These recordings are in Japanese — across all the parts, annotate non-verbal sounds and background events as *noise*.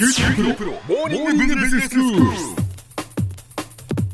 九州大学モーニングビジネスス。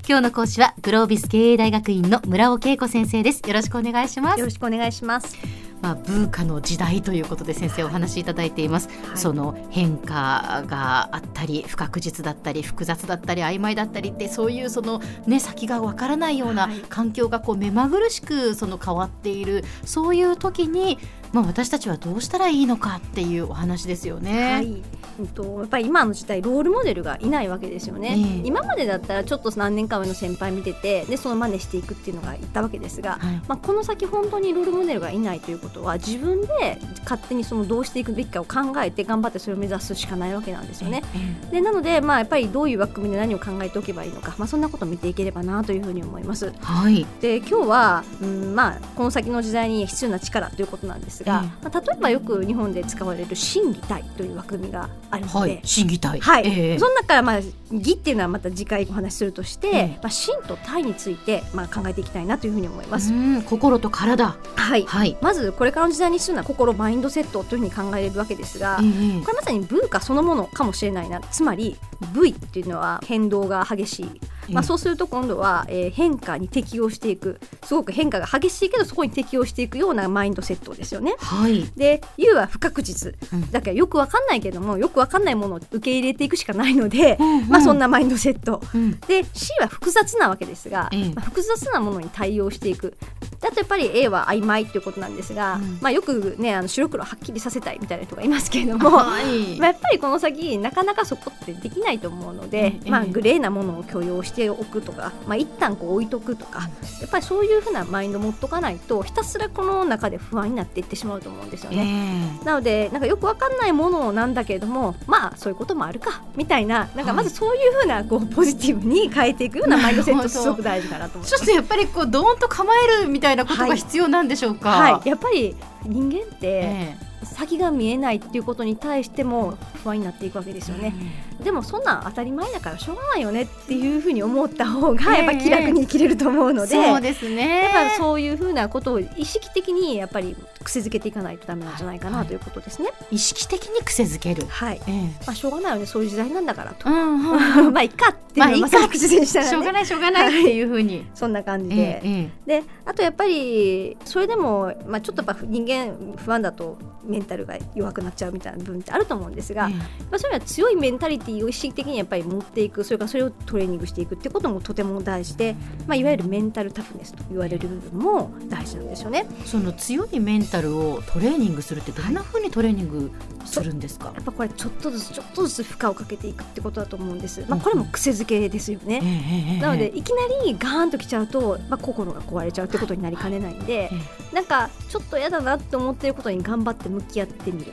今日の講師はグロービス経営大学院の村尾恵子先生です。よろしくお願いします。よろしくお願いします。まあ、ブーカの時代ということで先生お話しいただいています、はい。その変化があったり不確実だったり複雑だったり曖昧だったりってそういうその、ね、先がわからないようなはい。環境がこう目まぐるしくその変わっている。そういう時に、まあ、私たちはどうしたらいいのかっていうお話ですよね。はい。うんとやっぱり今の時代ロールモデルがいないわけですよね。ええ今までだったらちょっと何年か上の先輩見ててでその真似していくっていうのがいったわけですが。はいまあ、この先本当にロールモデルがいないということは自分で勝手にそのどうしていくべきかを考えて頑張ってそれを目指すしかないわけなんですよね。えでなので、まあ、やっぱりどういう枠組みで何を考えておけばいいのか、まあ、そんなことを見ていければなというふうに思います。えはいで今日は、うんまあ、この先の時代に必要な力ということなんですが、えまあ、例えばよく日本で使われる審議体という枠組みがあるので、はい審議体。はい。ええ。その中から、まあ、義っていうのはまた次回お話しするとして、ええまあ、心と体について、まあ、考えていきたいなというふうに思います。うん心と体。はい。はい、まずこれからの時代に必要な心マインドセットというふうに考えれるわけですが、ええ。これまさに文化そのものかもしれないな。つまり V っていうのは変動が激しい、まあ、そうすると今度は、えー変化に適応していく。すごく変化が激しいけどそこに適応していくようなマインドセットですよね。はい、で U は不確実。うん。だからよくわかんないけどもよくわかんないものを受け入れていくしかないので、まあそんなマインドセット。うん。で C は複雑なわけですが、ええ。まあ、複雑なものに対応していく。だとやっぱり A は曖昧ということなんですが、うん。まあ、よくねあの白黒はっきりさせたいみたいな人がいますけれども、はい。まあ、やっぱりこの先なかなかそこってできないと思うので、ええ。まあ、グレーなものを許容しておくとか、まあ、一旦こう置いとくとかやっぱりそういうふうなマインド持っとかないとひたすらこの中で不安になっていってしまうと思うんですよえね。えなのでなんかよくわかんないものなんだけれどもまあそういうこともあるかみたいななんかまずそういうふうなこうポジティブに変えていくようなマインドセットすごく大事かなと思います。ちょっとやっぱりこうドーンと構えるみたいなことが必要なんでしょうか？はい、やっぱり人間ってえ先が見えないっていうことに対しても不安になっていくわけですえよね。でもそんなん当たり前だからしょうがないよねっていうふうに思った方がええやっぱり気楽に生きれると思うので、そうですね。やっぱりそういうふうなことを意識的にやっぱり癖づけていかないとダメなんじゃないかなということですね。意識的に癖づける。はい。ええまあしょうがないよねそういう時代なんだからと。うんうんまあいいかっていうのをまさに口にしたらね。しょうがないしょうがないっていうふうに。そんな感じえで、えであとやっぱりそれでも、まあ、ちょっとやっぱ人間不安だとメンタルが弱くなっちゃうみたいな部分ってあると思うんですが、えまあ、それは強いメンタリティーを意識的にやっぱり持っていくそれからそれをトレーニングしていくってこともとても大事で、まあ、いわゆるメンタルタフネスと言われる部分も大事なんですよね。えその強いメンタルをトレーニングするってどんなふうにトレーニングするんですか？やっぱこれちょっとずつちょっとずつ負荷をかけていくってことだと思うんです。まあ、これも癖づけですよね。ええええええなのでいきなりガーンときちゃうと、まあ、心が壊れちゃうってことになりかねないんで、えなんかちょっと嫌だなって思っていることに頑張って向き合ってみる。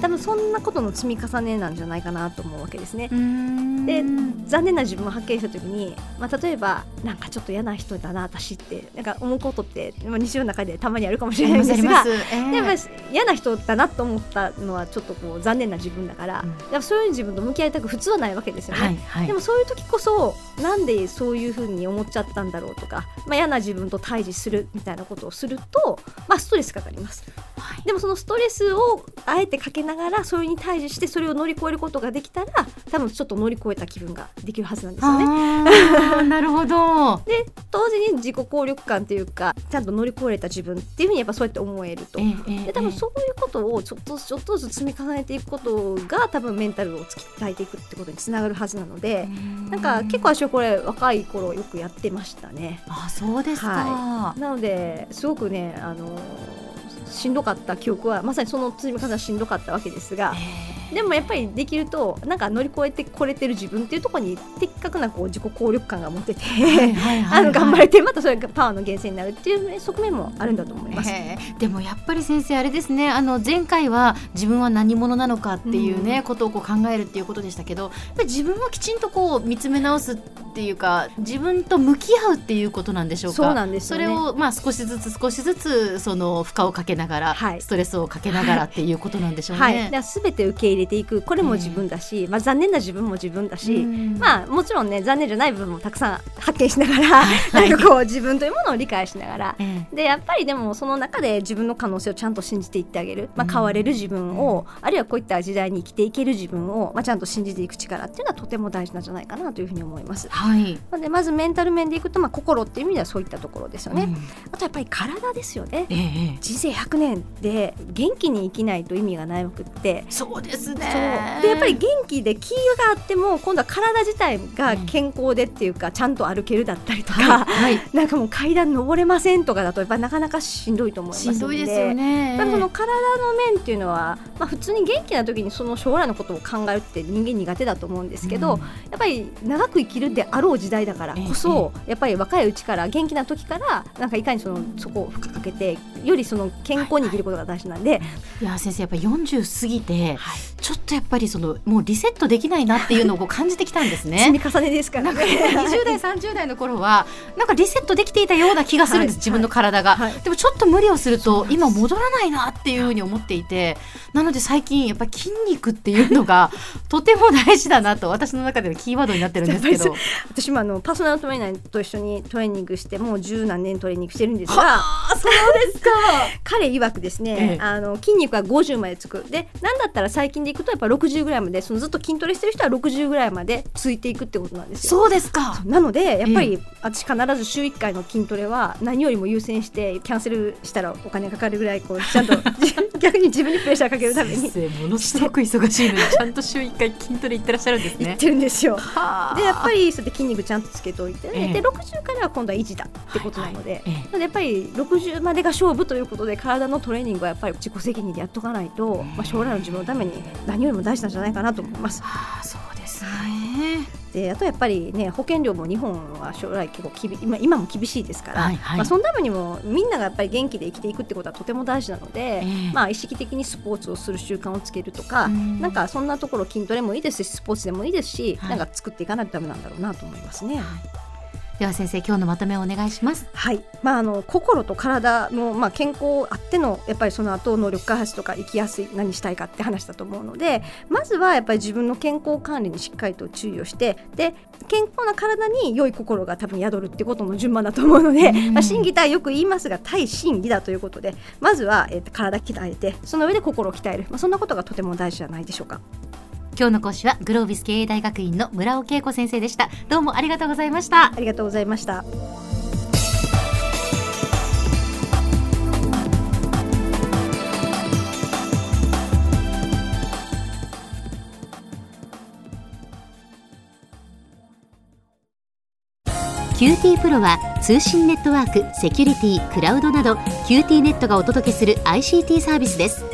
多分そんなことの積み重ねなんじゃないかなと思うわけですね。で残念な自分を発見した時に、まあ、例えばなんかちょっと嫌な人だな私ってなんか思うことって、まあ、日常の中でたまにあるかもしれないんですがええ。でやっぱり嫌な人だなと思ったのはちょっとこう残念な自分だから、うん。やっぱそういう自分と向き合いたく普通はないわけですよね。はいはい。でもそういう時こそなんでそういうふうに思っちゃったんだろうとか、まあ、嫌な自分と対峙するみたいなことをすると、まあ、ストレスかかりますはいでもそのストレスをあえてかけながらそれに対峙してそれを乗り越えることができたら多分ちょっと乗り越えた気分ができるはずなんですよね。*laughs* なるほど。で同時に自己効力感というかちゃんと乗り越えれた自分っていうふうにやっぱそうやって思えると。ええええで多分そういうことをちょっとずつちょっとずつ積み重ねていくことが多分メンタルを鍛えていくってことにつながるはずなので、なんか結構私はこれ若い頃よくやってましたね。あそうですか。はなのですごくねあのしんどかった記憶はまさにその積み重ねはしんどかったわけですがでもやっぱりできるとなんか乗り越えてこれてる自分っていうところに的確なこう自己効力感が持ってて、*laughs* あの頑張れてまたそれがパワーの源泉になるっていう側面もあるんだと思います。でもやっぱり先生あれですね。あの前回は自分は何者なのかっていうね、うん。ことをこう考えるっていうことでしたけど自分をきちんとこう見つめ直すっていうか自分と向き合うっていうことなんでしょうか？そうなんですよね。それをまあ少しずつ少しずつその負荷をかけながら、はい。ストレスをかけながらっていうことなんでしょうね。はい、だから全て受け入れれていく。これも自分だし、まあ、残念な自分も自分だし、うん。まあもちろんね残念じゃない部分もたくさん発見しながら、はい。なんかこう自分というものを理解しながら。えでやっぱりでもその中で自分の可能性をちゃんと信じていってあげる、まあ、うん。変われる自分を、あるいはこういった時代に生きていける自分を、まあ、ちゃんと信じていく力っていうのはとても大事なんじゃないかなというふうに思います。はい、でまずメンタル面でいくと、まあ、心っていう意味ではそういったところですよね。うん。あとやっぱり体ですよね。ええ人生100年で元気に生きないと意味がないくってそうですそう。ねでやっぱり元気で気があっても今度は体自体が健康でっていうか、ちゃんと歩けるだったりとか、はい、はい、なんかもう階段登れませんとかだとやっぱりなかなかしんどいと思いますしんのでどいですよね。やっぱりその体の面っていうのは、まあ、普通に元気な時にその将来のことを考えるって人間苦手だと思うんですけど、うん。やっぱり長く生きるであろう時代だからこそ、やっぱり若いうちから元気な時からなんかいかにそのそこを負荷かけてよりその健康に生きることが大事なんで、い。や先生やっぱ40過ぎて、ちょっとやっぱりそのもうリセットできないなっていうのを感じてきたんですね。*laughs* 積み重ねですからね。20代30代の頃はなんかリセットできていたような気がするんです、はい。自分の体が、はい。でもちょっと無理をすると今戻らないなっていうふうに思っていてなので最近やっぱり筋肉っていうのが *laughs* とても大事だなと私の中でのキーワードになってるんですけど。私もあのパーソナルトレーナーと一緒にトレーニングしてもう十何年トレーニングしてるんですがはあそうですか。*laughs* 彼曰くですね、ええ。あの筋肉は50までつく。でなんだったら最近でいくとやっぱ60ぐらいまでそのずっと筋トレしてる人は60ぐらいまでついていくってことなんですよ。そうですか。なのでやっぱえり私必ず週1回の筋トレは何よりも優先してキャンセルしたらお金かかるぐらいこうちゃんと *laughs* 逆に自分にプレッシャーかけるために。ものすごく忙しいのにちゃんと週1回筋トレ行ってらっしゃるんですね。言ってるんですよ。はあ。でやっぱりそうやって筋肉ちゃんとつけておいて、ええ。で60からは今度は維持だってことなので、はいはい。ええ。やっぱり60までが勝負ということで体のトレーニングはやっぱり自己責任でやっとかないと、まあ、将来の自分のために何よりも大事なんじゃないかなと思います。はあそうであとやっぱりね保険料も日本は将来結構きび今今も厳しいですから、はいはい。まあ、そのためにもみんながやっぱり元気で生きていくってことはとても大事なので、ええ。まあ、意識的にスポーツをする習慣をつけるとか、うん。なんかそんなところ筋トレもいいですしスポーツでもいいですし、はい。なんか作っていかないとダメなんだろうなと思いますね。では先生今日のまとめをお願いします。はい、まあ、あの心と体の、まあ、健康あってのやっぱりその後能力開発とか生きやすい何したいかって話だと思うのでまずはやっぱり自分の健康管理にしっかりと注意をしてで健康な体に良い心が多分宿るってことの順番だと思うので、うん。*laughs* まあ、心技体よく言いますが対心技だということでまずは、えーと体鍛えてその上で心を鍛える、まあ、そんなことがとても大事じゃないでしょうか。今日の講師はグロービス経営大学院の村尾恵子先生でした。どうもありがとうございました。ありがとうございました。QT PRO は通信ネットワーク、セキュリティ、クラウドなど QT ネットがお届けする ICT サービスです